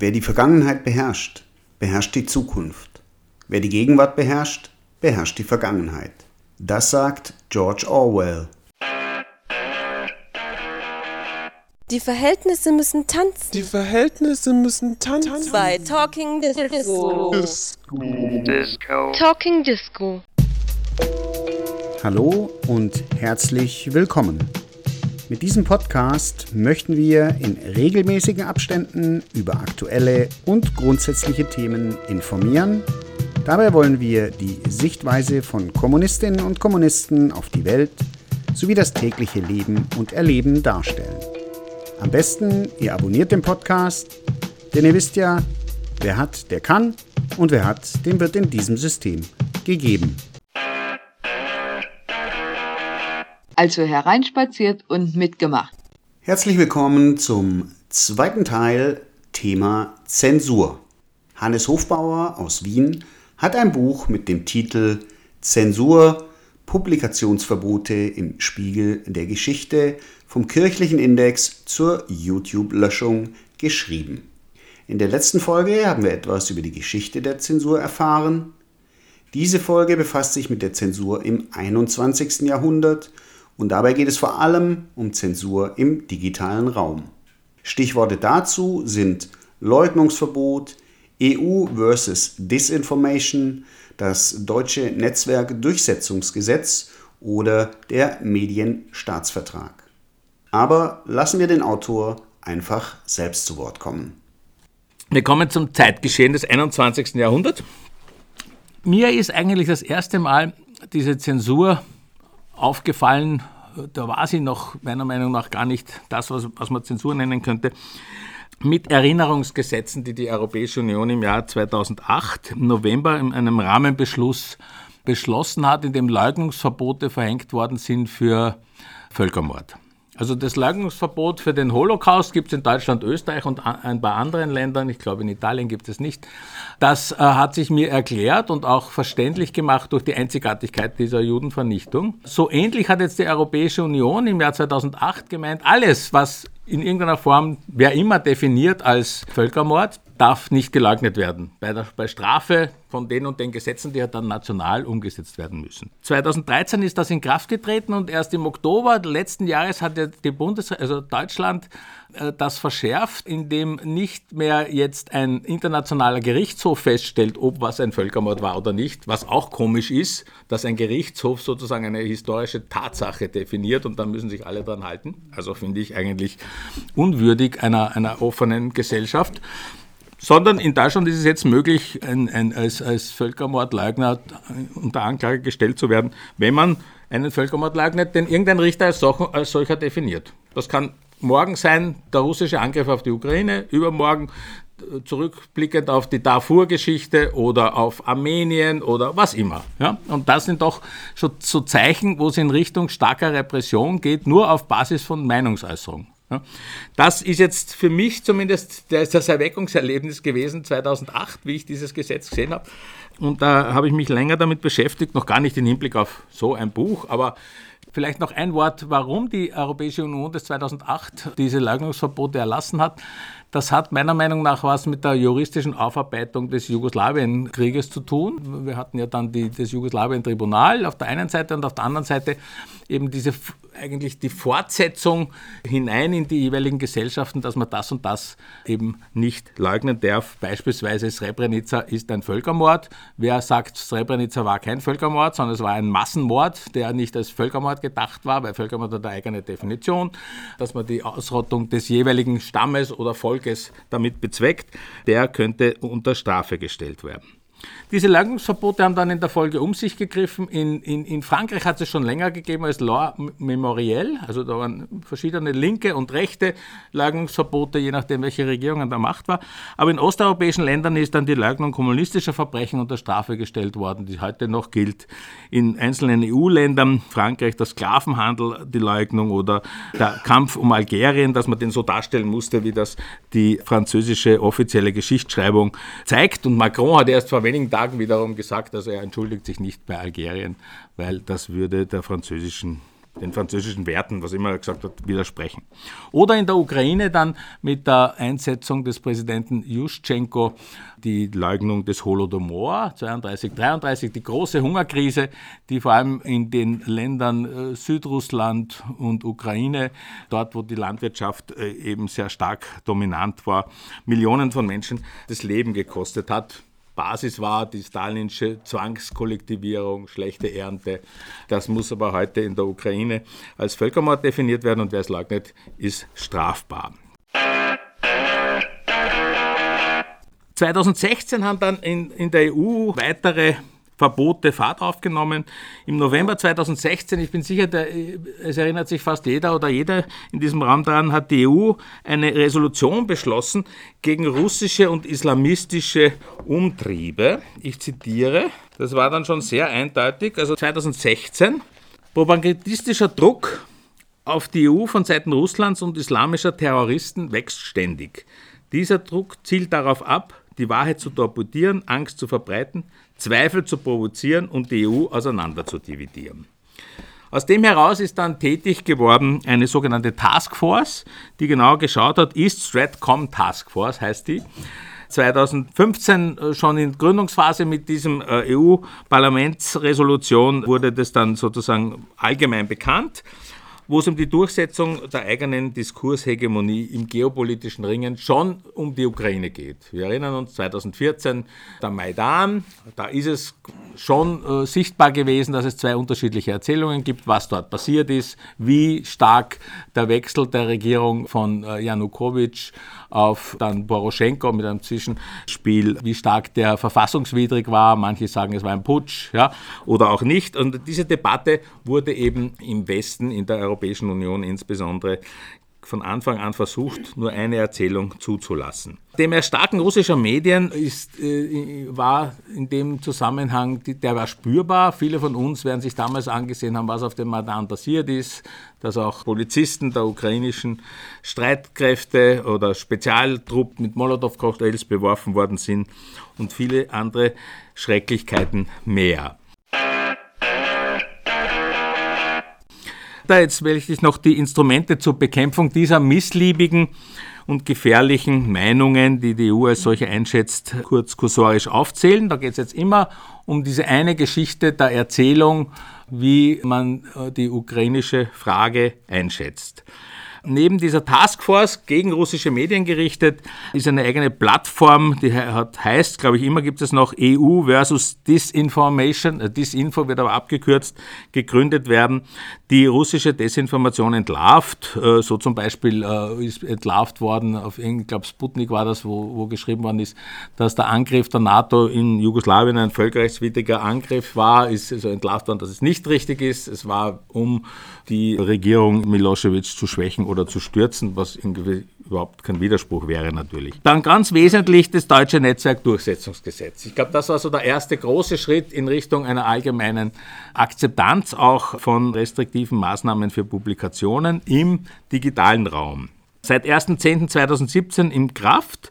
Wer die Vergangenheit beherrscht, beherrscht die Zukunft. Wer die Gegenwart beherrscht, beherrscht die Vergangenheit. Das sagt George Orwell. Die Verhältnisse müssen tanzen. Die Verhältnisse müssen tanzen. Bei Talking Disco. Disco. Talking Disco. Hallo und herzlich willkommen. Mit diesem Podcast möchten wir in regelmäßigen Abständen über aktuelle und grundsätzliche Themen informieren. Dabei wollen wir die Sichtweise von Kommunistinnen und Kommunisten auf die Welt sowie das tägliche Leben und Erleben darstellen. Am besten, ihr abonniert den Podcast, denn ihr wisst ja, wer hat, der kann und wer hat, dem wird in diesem System gegeben. Also hereinspaziert und mitgemacht. Herzlich willkommen zum zweiten Teil Thema Zensur. Hannes Hofbauer aus Wien hat ein Buch mit dem Titel Zensur, Publikationsverbote im Spiegel der Geschichte vom kirchlichen Index zur YouTube-Löschung geschrieben. In der letzten Folge haben wir etwas über die Geschichte der Zensur erfahren. Diese Folge befasst sich mit der Zensur im 21. Jahrhundert und dabei geht es vor allem um Zensur im digitalen Raum. Stichworte dazu sind Leugnungsverbot, EU versus Disinformation, das deutsche Netzwerkdurchsetzungsgesetz oder der Medienstaatsvertrag. Aber lassen wir den Autor einfach selbst zu Wort kommen. Wir kommen zum Zeitgeschehen des 21. Jahrhunderts. Mir ist eigentlich das erste Mal diese Zensur aufgefallen, da war sie noch meiner Meinung nach gar nicht das, was, was man Zensur nennen könnte, mit Erinnerungsgesetzen, die die Europäische Union im Jahr 2008 im November in einem Rahmenbeschluss beschlossen hat, in dem Leugnungsverbote verhängt worden sind für Völkermord. Also das Leugnungsverbot für den Holocaust gibt es in Deutschland, Österreich und ein paar anderen Ländern. Ich glaube, in Italien gibt es nicht. Das äh, hat sich mir erklärt und auch verständlich gemacht durch die Einzigartigkeit dieser Judenvernichtung. So ähnlich hat jetzt die Europäische Union im Jahr 2008 gemeint, alles, was in irgendeiner Form, wer immer definiert als Völkermord, darf nicht geleugnet werden. Bei, der, bei Strafe von den und den Gesetzen, die ja dann national umgesetzt werden müssen. 2013 ist das in Kraft getreten und erst im Oktober letzten Jahres hat die Bundes also Deutschland äh, das verschärft, indem nicht mehr jetzt ein internationaler Gerichtshof feststellt, ob was ein Völkermord war oder nicht, was auch komisch ist, dass ein Gerichtshof sozusagen eine historische Tatsache definiert und dann müssen sich alle dran halten. Also finde ich eigentlich unwürdig einer, einer offenen Gesellschaft sondern in Deutschland ist es jetzt möglich, ein, ein, als, als Völkermordleugner unter Anklage gestellt zu werden, wenn man einen Völkermord leugnet, den irgendein Richter als, solch, als solcher definiert. Das kann morgen sein der russische Angriff auf die Ukraine, übermorgen zurückblickend auf die Darfur-Geschichte oder auf Armenien oder was immer. Ja? Und das sind doch schon so Zeichen, wo es in Richtung starker Repression geht, nur auf Basis von Meinungsäußerung. Das ist jetzt für mich zumindest das Erweckungserlebnis gewesen 2008, wie ich dieses Gesetz gesehen habe. Und da habe ich mich länger damit beschäftigt, noch gar nicht im Hinblick auf so ein Buch, aber vielleicht noch ein Wort, warum die Europäische Union das 2008 diese Leugnungsverbote erlassen hat. Das hat meiner Meinung nach was mit der juristischen Aufarbeitung des Jugoslawienkrieges zu tun. Wir hatten ja dann die, das Jugoslawien-Tribunal auf der einen Seite und auf der anderen Seite eben diese eigentlich die Fortsetzung hinein in die jeweiligen Gesellschaften, dass man das und das eben nicht leugnen darf. Beispielsweise Srebrenica ist ein Völkermord. Wer sagt, Srebrenica war kein Völkermord, sondern es war ein Massenmord, der nicht als Völkermord gedacht war, weil Völkermord hat eine eigene Definition, dass man die Ausrottung des jeweiligen Stammes oder Volkes damit bezweckt, der könnte unter Strafe gestellt werden. Diese Leugnungsverbote haben dann in der Folge um sich gegriffen. In, in, in Frankreich hat es schon länger gegeben als Law Memorielle. Also da waren verschiedene linke und rechte Leugnungsverbote, je nachdem, welche Regierung an der Macht war. Aber in osteuropäischen Ländern ist dann die Leugnung kommunistischer Verbrechen unter Strafe gestellt worden, die heute noch gilt. In einzelnen EU-Ländern, Frankreich der Sklavenhandel, die Leugnung oder der Kampf um Algerien, dass man den so darstellen musste, wie das die französische offizielle Geschichtsschreibung zeigt. Und Macron hat erst vor wenigen Tagen wiederum gesagt, also er entschuldigt sich nicht bei Algerien, weil das würde der französischen den französischen Werten, was immer er gesagt hat, widersprechen. Oder in der Ukraine dann mit der Einsetzung des Präsidenten Juschenko die Leugnung des Holodomor 32, 33, die große Hungerkrise, die vor allem in den Ländern äh, Südrussland und Ukraine, dort wo die Landwirtschaft äh, eben sehr stark dominant war, Millionen von Menschen das Leben gekostet hat. Basis war die stalinische Zwangskollektivierung, schlechte Ernte. Das muss aber heute in der Ukraine als Völkermord definiert werden und wer es leugnet, ist strafbar. 2016 haben dann in, in der EU weitere Verbote Fahrt aufgenommen. Im November 2016, ich bin sicher, der, es erinnert sich fast jeder oder jeder in diesem Raum daran, hat die EU eine Resolution beschlossen gegen russische und islamistische Umtriebe. Ich zitiere, das war dann schon sehr eindeutig, also 2016, propagandistischer Druck auf die EU von Seiten Russlands und islamischer Terroristen wächst ständig. Dieser Druck zielt darauf ab, die Wahrheit zu torpedieren, Angst zu verbreiten, Zweifel zu provozieren und die EU auseinander zu dividieren. Aus dem heraus ist dann tätig geworden eine sogenannte Taskforce, die genau geschaut hat, East Stratcom Task Force heißt die. 2015 äh, schon in Gründungsphase mit diesem äh, EU-Parlamentsresolution wurde das dann sozusagen allgemein bekannt wo es um die Durchsetzung der eigenen Diskurshegemonie im geopolitischen Ringen schon um die Ukraine geht. Wir erinnern uns 2014 der Maidan, da ist es schon äh, sichtbar gewesen, dass es zwei unterschiedliche Erzählungen gibt, was dort passiert ist, wie stark der Wechsel der Regierung von äh, Janukowitsch auf dann Poroschenko mit einem Zwischenspiel, wie stark der verfassungswidrig war. Manche sagen, es war ein Putsch ja, oder auch nicht. Und diese Debatte wurde eben im Westen, in der Europäischen Union insbesondere, von Anfang an versucht, nur eine Erzählung zuzulassen. Dem Erstarken russischer Medien ist, äh, war in dem Zusammenhang, der war spürbar. Viele von uns werden sich damals angesehen haben, was auf dem Maidan passiert ist, dass auch Polizisten der ukrainischen Streitkräfte oder Spezialtruppen mit Molotow-Cocktails beworfen worden sind und viele andere Schrecklichkeiten mehr. Da jetzt will ich noch die Instrumente zur Bekämpfung dieser missliebigen und gefährlichen Meinungen, die die EU als solche einschätzt, kurz kursorisch aufzählen. Da geht es jetzt immer um diese eine Geschichte der Erzählung, wie man äh, die ukrainische Frage einschätzt. Neben dieser Taskforce gegen russische Medien gerichtet ist eine eigene Plattform, die hat, heißt, glaube ich, immer gibt es noch EU versus Disinformation, äh, Disinfo wird aber abgekürzt, gegründet werden, die russische Desinformation entlarvt. Äh, so zum Beispiel äh, ist entlarvt worden, auf ich glaube Sputnik war das, wo, wo geschrieben worden ist, dass der Angriff der NATO in Jugoslawien ein völkerrechtswidriger Angriff war, ist also entlarvt worden, dass es nicht richtig ist. Es war, um die Regierung Milosevic zu schwächen oder zu stürzen, was überhaupt kein Widerspruch wäre natürlich. Dann ganz wesentlich das deutsche Netzwerkdurchsetzungsgesetz. Ich glaube, das war so der erste große Schritt in Richtung einer allgemeinen Akzeptanz auch von restriktiven Maßnahmen für Publikationen im digitalen Raum. Seit 1.10.2017 in Kraft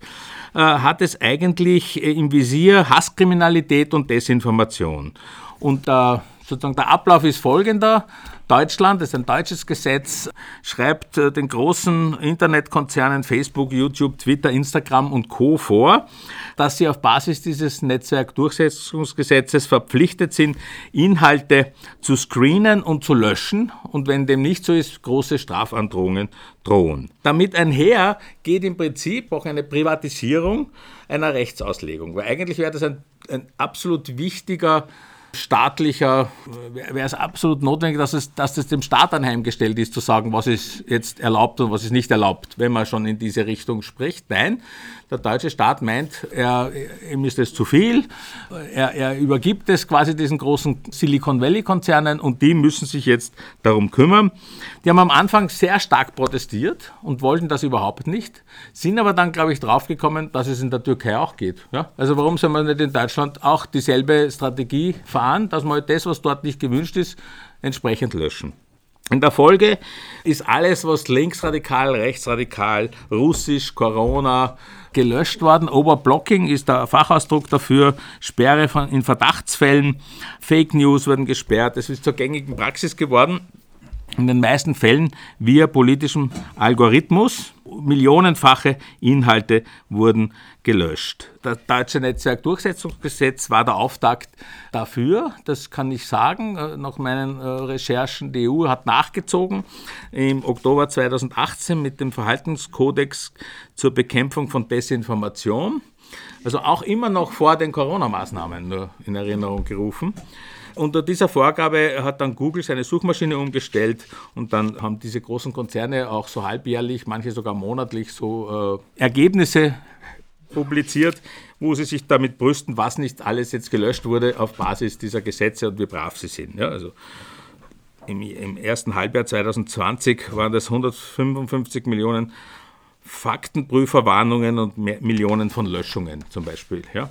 äh, hat es eigentlich äh, im Visier Hasskriminalität und Desinformation. Und äh, sozusagen der Ablauf ist folgender. Deutschland, das ist ein deutsches Gesetz, schreibt äh, den großen Internetkonzernen Facebook, YouTube, Twitter, Instagram und Co. vor, dass sie auf Basis dieses Netzwerkdurchsetzungsgesetzes verpflichtet sind, Inhalte zu screenen und zu löschen und wenn dem nicht so ist, große Strafandrohungen drohen. Damit einher geht im Prinzip auch eine Privatisierung einer Rechtsauslegung, weil eigentlich wäre das ein, ein absolut wichtiger staatlicher, wäre es absolut notwendig, dass es, dass es dem Staat anheimgestellt ist, zu sagen, was ist jetzt erlaubt und was ist nicht erlaubt, wenn man schon in diese Richtung spricht. Nein, der deutsche Staat meint, er, ihm ist es zu viel. Er, er übergibt es quasi diesen großen Silicon Valley-Konzernen und die müssen sich jetzt darum kümmern. Die haben am Anfang sehr stark protestiert und wollten das überhaupt nicht, sind aber dann, glaube ich, draufgekommen, dass es in der Türkei auch geht. Ja? Also warum soll man nicht in Deutschland auch dieselbe Strategie fahren, dass man das, was dort nicht gewünscht ist, entsprechend löschen? In der Folge ist alles, was linksradikal, rechtsradikal, russisch, Corona, gelöscht worden. Overblocking ist der Fachausdruck dafür. Sperre in Verdachtsfällen. Fake News wurden gesperrt. Es ist zur gängigen Praxis geworden. In den meisten Fällen via politischem Algorithmus. Millionenfache Inhalte wurden gelöscht. Das Deutsche Netzwerkdurchsetzungsgesetz war der Auftakt dafür, das kann ich sagen, äh, nach meinen äh, Recherchen. Die EU hat nachgezogen im Oktober 2018 mit dem Verhaltenskodex zur Bekämpfung von Desinformation. Also auch immer noch vor den Corona-Maßnahmen nur in Erinnerung gerufen. Unter dieser Vorgabe hat dann Google seine Suchmaschine umgestellt und dann haben diese großen Konzerne auch so halbjährlich, manche sogar monatlich so äh, Ergebnisse publiziert, wo sie sich damit brüsten, was nicht alles jetzt gelöscht wurde auf Basis dieser Gesetze und wie brav sie sind. Ja, also im, im ersten Halbjahr 2020 waren das 155 Millionen Faktenprüferwarnungen und Millionen von Löschungen zum Beispiel. Ja.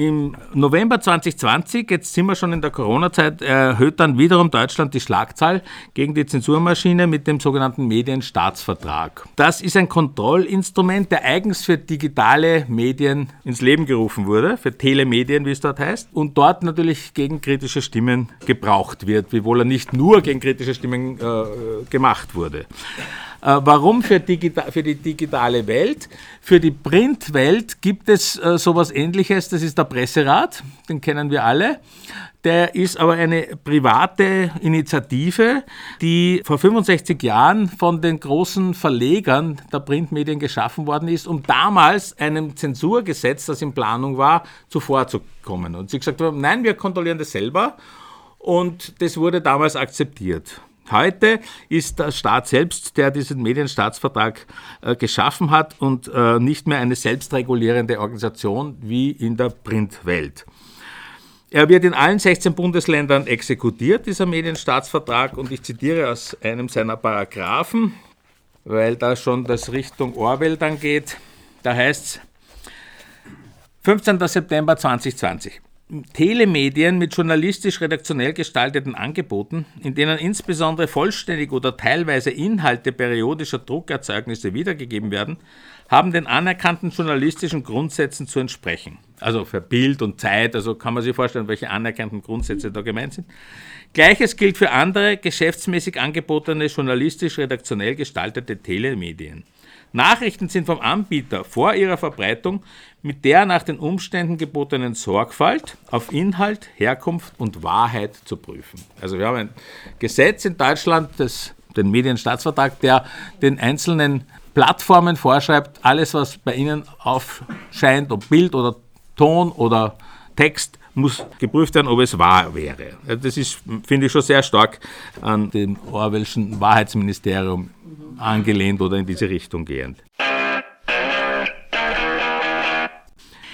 Im November 2020, jetzt sind wir schon in der Corona-Zeit, erhöht dann wiederum Deutschland die Schlagzahl gegen die Zensurmaschine mit dem sogenannten Medienstaatsvertrag. Das ist ein Kontrollinstrument, der eigens für digitale Medien ins Leben gerufen wurde, für Telemedien, wie es dort heißt, und dort natürlich gegen kritische Stimmen gebraucht wird, wiewohl er nicht nur gegen kritische Stimmen äh, gemacht wurde. Äh, warum für, für, die digitale Welt? Für die Printwelt gibt es äh, sowas ähnliches, das ist der Presserat, den kennen wir alle. Der ist aber eine private Initiative, die vor 65 Jahren von den großen Verlegern der Printmedien geschaffen worden ist, um damals einem Zensurgesetz, das in Planung war, zuvorzukommen. Und sie gesagt haben, nein, wir kontrollieren das selber. Und das wurde damals akzeptiert. Heute ist der Staat selbst, der diesen Medienstaatsvertrag äh, geschaffen hat und äh, nicht mehr eine selbstregulierende Organisation wie in der Printwelt. Er wird in allen 16 Bundesländern exekutiert, dieser Medienstaatsvertrag, und ich zitiere aus einem seiner Paragraphen, weil da schon das Richtung Orwell dann geht. Da heißt es 15. September 2020. Telemedien mit journalistisch-redaktionell gestalteten Angeboten, in denen insbesondere vollständig oder teilweise Inhalte periodischer Druckerzeugnisse wiedergegeben werden, haben den anerkannten journalistischen Grundsätzen zu entsprechen. Also für Bild und Zeit, also kann man sich vorstellen, welche anerkannten Grundsätze da gemeint sind. Gleiches gilt für andere geschäftsmäßig angebotene journalistisch-redaktionell gestaltete Telemedien. Nachrichten sind vom Anbieter vor ihrer Verbreitung mit der nach den Umständen gebotenen Sorgfalt auf Inhalt, Herkunft und Wahrheit zu prüfen. Also wir haben ein Gesetz in Deutschland, das, den Medienstaatsvertrag, der den einzelnen Plattformen vorschreibt, alles, was bei ihnen aufscheint, ob Bild oder Ton oder Text, muss geprüft werden, ob es wahr wäre. Das ist, finde ich, schon sehr stark an dem Orwellschen Wahrheitsministerium angelehnt oder in diese Richtung gehend.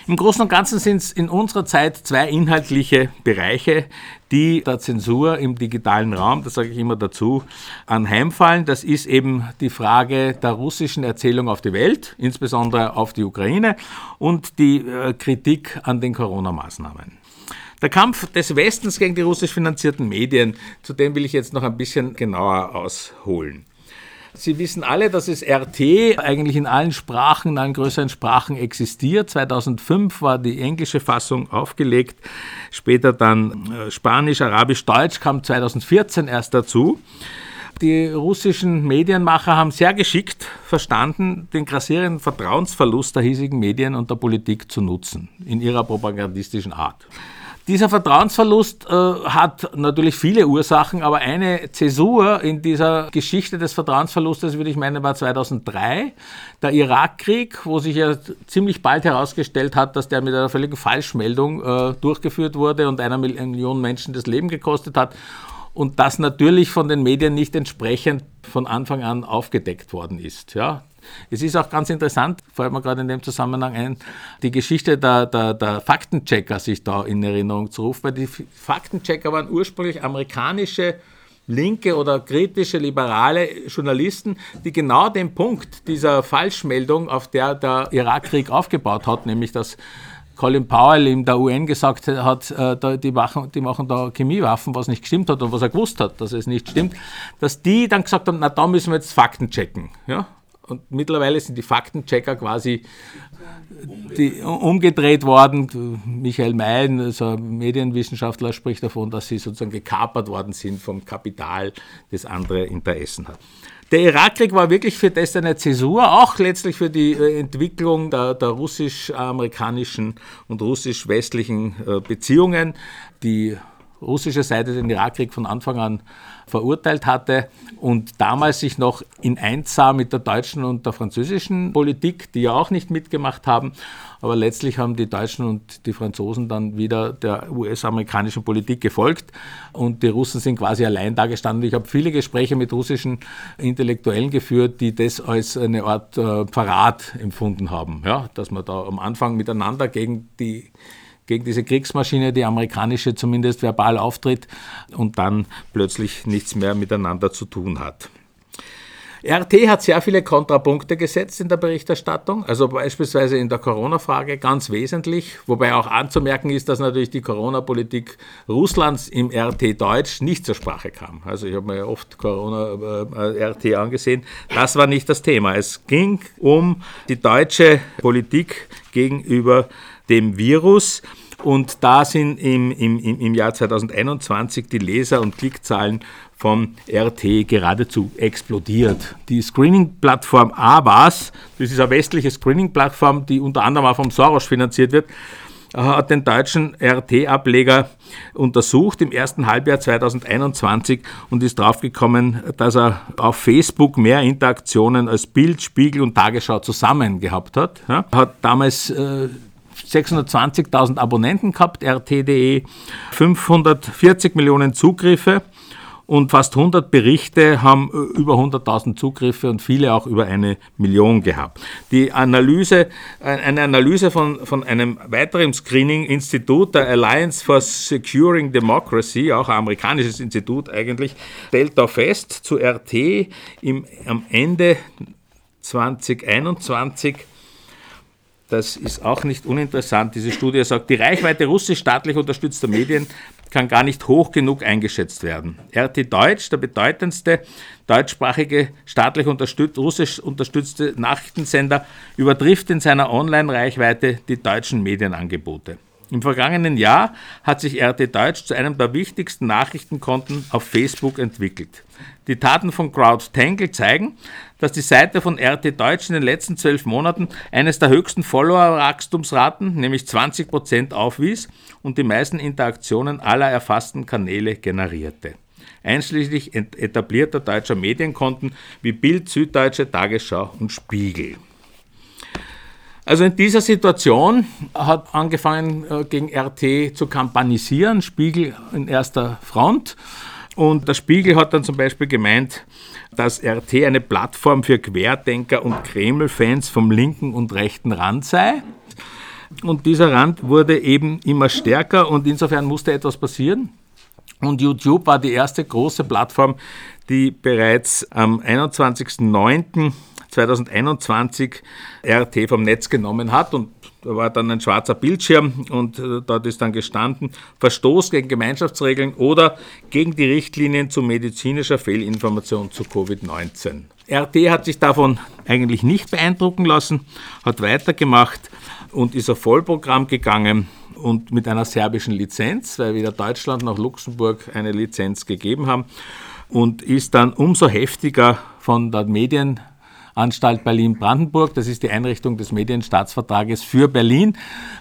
Im Großen und Ganzen sind es in unserer Zeit zwei inhaltliche Bereiche, die der Zensur im digitalen Raum, das sage ich immer dazu, anheimfallen. Das ist eben die Frage der russischen Erzählung auf die Welt, insbesondere auf die Ukraine, und die äh, Kritik an den Corona-Maßnahmen. Der Kampf des Westens gegen die russisch finanzierten Medien, zu dem will ich jetzt noch ein bisschen genauer ausholen. Sie wissen alle, dass es RT eigentlich in allen Sprachen, in allen größeren Sprachen existiert. 2005 war die englische Fassung aufgelegt, später dann äh, Spanisch, Arabisch, Deutsch kam 2014 erst dazu. Die russischen Medienmacher haben sehr geschickt verstanden, den grassierenden Vertrauensverlust der hiesigen Medien und der Politik zu nutzen, in ihrer propagandistischen Art. Dieser Vertrauensverlust äh, hat natürlich viele Ursachen, aber eine Zäsur in dieser Geschichte des Vertrauensverlustes, würde ich meinen, war 2003, der Irakkrieg, wo sich ja ziemlich bald herausgestellt hat, dass der mit einer völligen Falschmeldung äh, durchgeführt wurde und einer Million Menschen das Leben gekostet hat und das natürlich von den Medien nicht entsprechend von Anfang an aufgedeckt worden ist. Ja, es ist auch ganz interessant, fällt mir gerade in dem Zusammenhang ein, die Geschichte der, der, der Faktenchecker sich da in Erinnerung zu rufen, weil die Faktenchecker waren ursprünglich amerikanische linke oder kritische, liberale Journalisten, die genau den Punkt dieser Falschmeldung, auf der der Irakkrieg aufgebaut hat, nämlich dass Colin Powell in der UN gesagt hat, äh, die, machen, die machen da Chemiewaffen, was nicht gestimmt hat und was er gewusst hat, dass es nicht stimmt, dass die dann gesagt haben, na da müssen wir jetzt Fakten checken. Ja? Und mittlerweile sind die Faktenchecker quasi die, umgedreht worden. Michael Mayen, also Medienwissenschaftler, spricht davon, dass sie sozusagen gekapert worden sind vom Kapital, das andere Interessen hat. Der Irakkrieg war wirklich für das eine Zäsur, auch letztlich für die äh, Entwicklung der, der russisch-amerikanischen und russisch-westlichen äh, Beziehungen. Die russische Seite den Irakkrieg von Anfang an verurteilt hatte und damals sich noch in eins sah mit der deutschen und der französischen Politik, die ja auch nicht mitgemacht haben. Aber letztlich haben die Deutschen und die Franzosen dann wieder der US-amerikanischen Politik gefolgt und die Russen sind quasi allein da gestanden. Ich habe viele Gespräche mit russischen Intellektuellen geführt, die das als eine Art äh, Verrat empfunden haben, ja, dass man da am Anfang miteinander gegen die gegen diese Kriegsmaschine, die amerikanische zumindest verbal auftritt und dann plötzlich nichts mehr miteinander zu tun hat. RT hat sehr viele Kontrapunkte gesetzt in der Berichterstattung, also beispielsweise in der Corona-Frage ganz wesentlich, wobei auch anzumerken ist, dass natürlich die Corona-Politik Russlands im RT Deutsch nicht zur Sprache kam. Also ich habe mir oft Corona-RT äh, angesehen. Das war nicht das Thema. Es ging um die deutsche Politik gegenüber dem Virus. Und da sind im, im, im Jahr 2021 die Leser- und Klickzahlen von RT geradezu explodiert. Die Screening-Plattform AWAS, das ist eine westliche Screening-Plattform, die unter anderem auch vom Soros finanziert wird, hat den deutschen RT-Ableger untersucht im ersten Halbjahr 2021 und ist draufgekommen, dass er auf Facebook mehr Interaktionen als Bild, Spiegel und Tagesschau zusammen gehabt hat. Er hat damals äh, 620.000 Abonnenten gehabt, RT.de, 540 Millionen Zugriffe und fast 100 Berichte haben äh, über 100.000 Zugriffe und viele auch über eine Million gehabt. Die Analyse, äh, eine Analyse von, von einem weiteren Screening-Institut, der Alliance for Securing Democracy, auch ein amerikanisches Institut eigentlich, stellt da fest, zu RT im, am Ende 2021 das ist auch nicht uninteressant. Diese Studie sagt, die Reichweite russisch staatlich unterstützter Medien kann gar nicht hoch genug eingeschätzt werden. RT Deutsch, der bedeutendste deutschsprachige staatlich unterstützt, russisch unterstützte Nachrichtensender, übertrifft in seiner Online-Reichweite die deutschen Medienangebote. Im vergangenen Jahr hat sich RT Deutsch zu einem der wichtigsten Nachrichtenkonten auf Facebook entwickelt. Die Taten von CrowdTangle zeigen, dass die Seite von RT Deutsch in den letzten zwölf Monaten eines der höchsten Follower-Wachstumsraten, nämlich 20% aufwies und die meisten Interaktionen aller erfassten Kanäle generierte. Einschließlich etablierter deutscher Medienkonten wie Bild, Süddeutsche, Tagesschau und Spiegel. Also in dieser Situation hat angefangen äh, gegen RT zu kampanisieren, Spiegel in erster Front. Und der Spiegel hat dann zum Beispiel gemeint, dass RT eine Plattform für Querdenker und Kreml-Fans vom linken und rechten Rand sei. Und dieser Rand wurde eben immer stärker und insofern musste etwas passieren. Und YouTube war die erste große Plattform, die bereits am 21.09. 2021 RT vom Netz genommen hat und da war dann ein schwarzer Bildschirm und äh, dort ist dann gestanden, Verstoß gegen Gemeinschaftsregeln oder gegen die Richtlinien zu medizinischer Fehlinformation zu Covid-19. RT hat sich davon eigentlich nicht beeindrucken lassen, hat weitergemacht und ist auf Vollprogramm gegangen und mit einer serbischen Lizenz, weil weder Deutschland noch Luxemburg eine Lizenz gegeben haben und ist dann umso heftiger von der Medien Anstalt Berlin-Brandenburg. Das ist die Einrichtung des Medienstaatsvertrages für Berlin,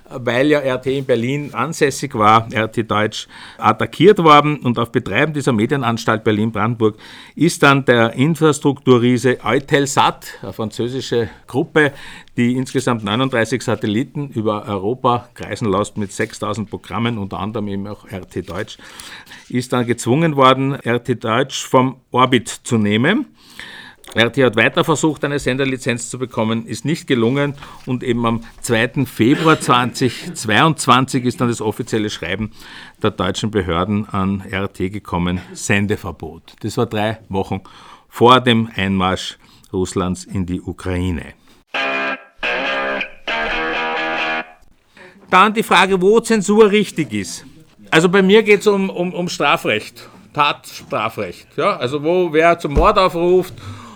weil ja RT in Berlin ansässig war, RT Deutsch attackiert worden und auf Betreiben dieser Medienanstalt Berlin-Brandenburg ist dann der Infrastrukturriese Eutelsat, eine französische Gruppe, die insgesamt 39 Satelliten über Europa kreisen lässt mit 6000 Programmen, unter anderem eben auch RT Deutsch, ist dann gezwungen worden, RT Deutsch vom Orbit zu nehmen. RT hat weiter versucht, eine Senderlizenz zu bekommen, ist nicht gelungen und eben am 2. Februar 2022 ist dann das offizielle Schreiben der deutschen Behörden an RT gekommen, Sendeverbot. Das war drei Wochen vor dem Einmarsch Russlands in die Ukraine. Dann die Frage, wo Zensur richtig ist. Also bei mir geht es um, um, um Strafrecht, Tatstrafrecht. Ja? Also wo wer zum Mord aufruft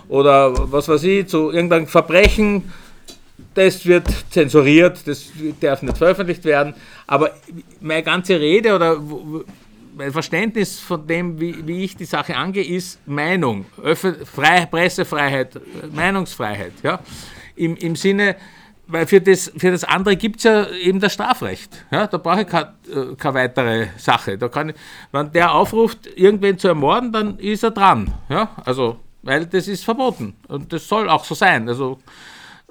oder was weiß ich, zu irgendeinem Verbrechen, das wird zensuriert, das darf nicht veröffentlicht werden. Aber meine ganze Rede oder mein Verständnis von dem, wie, wie ich die Sache angehe, ist Meinung, Öffn Frei Pressefreiheit, Meinungsfreiheit. Ja? Im, Im Sinne, weil für das, für das andere gibt es ja eben das Strafrecht. Ja? Da brauche ich keine, äh, keine weitere Sache. Da kann ich, wenn der aufruft, irgendwen zu ermorden, dann ist er dran. Ja? Also, weil das ist verboten. Und das soll auch so sein. Also,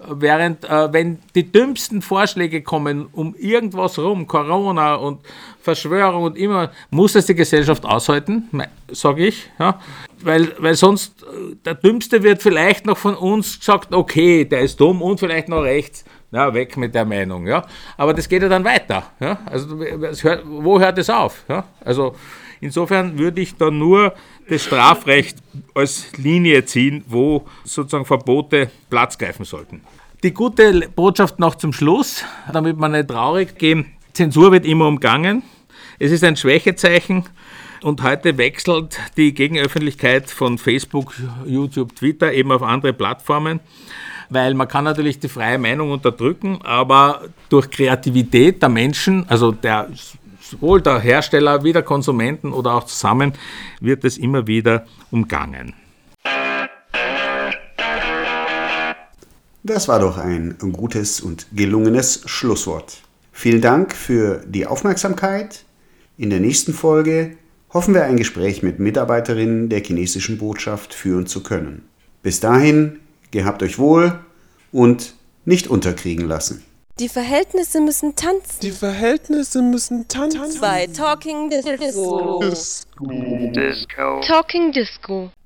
Während, äh, wenn die dümmsten Vorschläge kommen um irgendwas rum, Corona und Verschwörung und immer, muss es die Gesellschaft aushalten, sage ich. Ja? Weil, weil sonst, äh, der Dümmste wird vielleicht noch von uns gesagt, okay, der ist dumm und vielleicht noch rechts. Na, weg mit der Meinung. Ja? Aber das geht ja dann weiter. Ja? Also, hört, wo hört es auf? Ja? Also, Insofern würde ich da nur das Strafrecht als Linie ziehen, wo sozusagen Verbote Platz greifen sollten. Die gute Botschaft noch zum Schluss, damit wir nicht traurig gehen. Zensur wird immer umgangen. Es ist ein Schwächezeichen und heute wechselt die Gegenöffentlichkeit von Facebook, YouTube, Twitter eben auf andere Plattformen weil man kann natürlich die freie Meinung unterdrücken, aber durch Kreativität der Menschen, also der sowohl der Hersteller wie der Konsumenten oder auch zusammen, wird es immer wieder umgangen. Das war doch ein gutes und gelungenes Schlusswort. Vielen Dank für die Aufmerksamkeit. In der nächsten Folge hoffen wir ein Gespräch mit Mitarbeiterinnen der chinesischen Botschaft führen zu können. Bis dahin, gehabt euch wohl und nicht unterkriegen lassen. Die Verhältnisse müssen tanzen. Die Verhältnisse müssen tanzen. Bei Talking Disco. Disco. Talking Disco.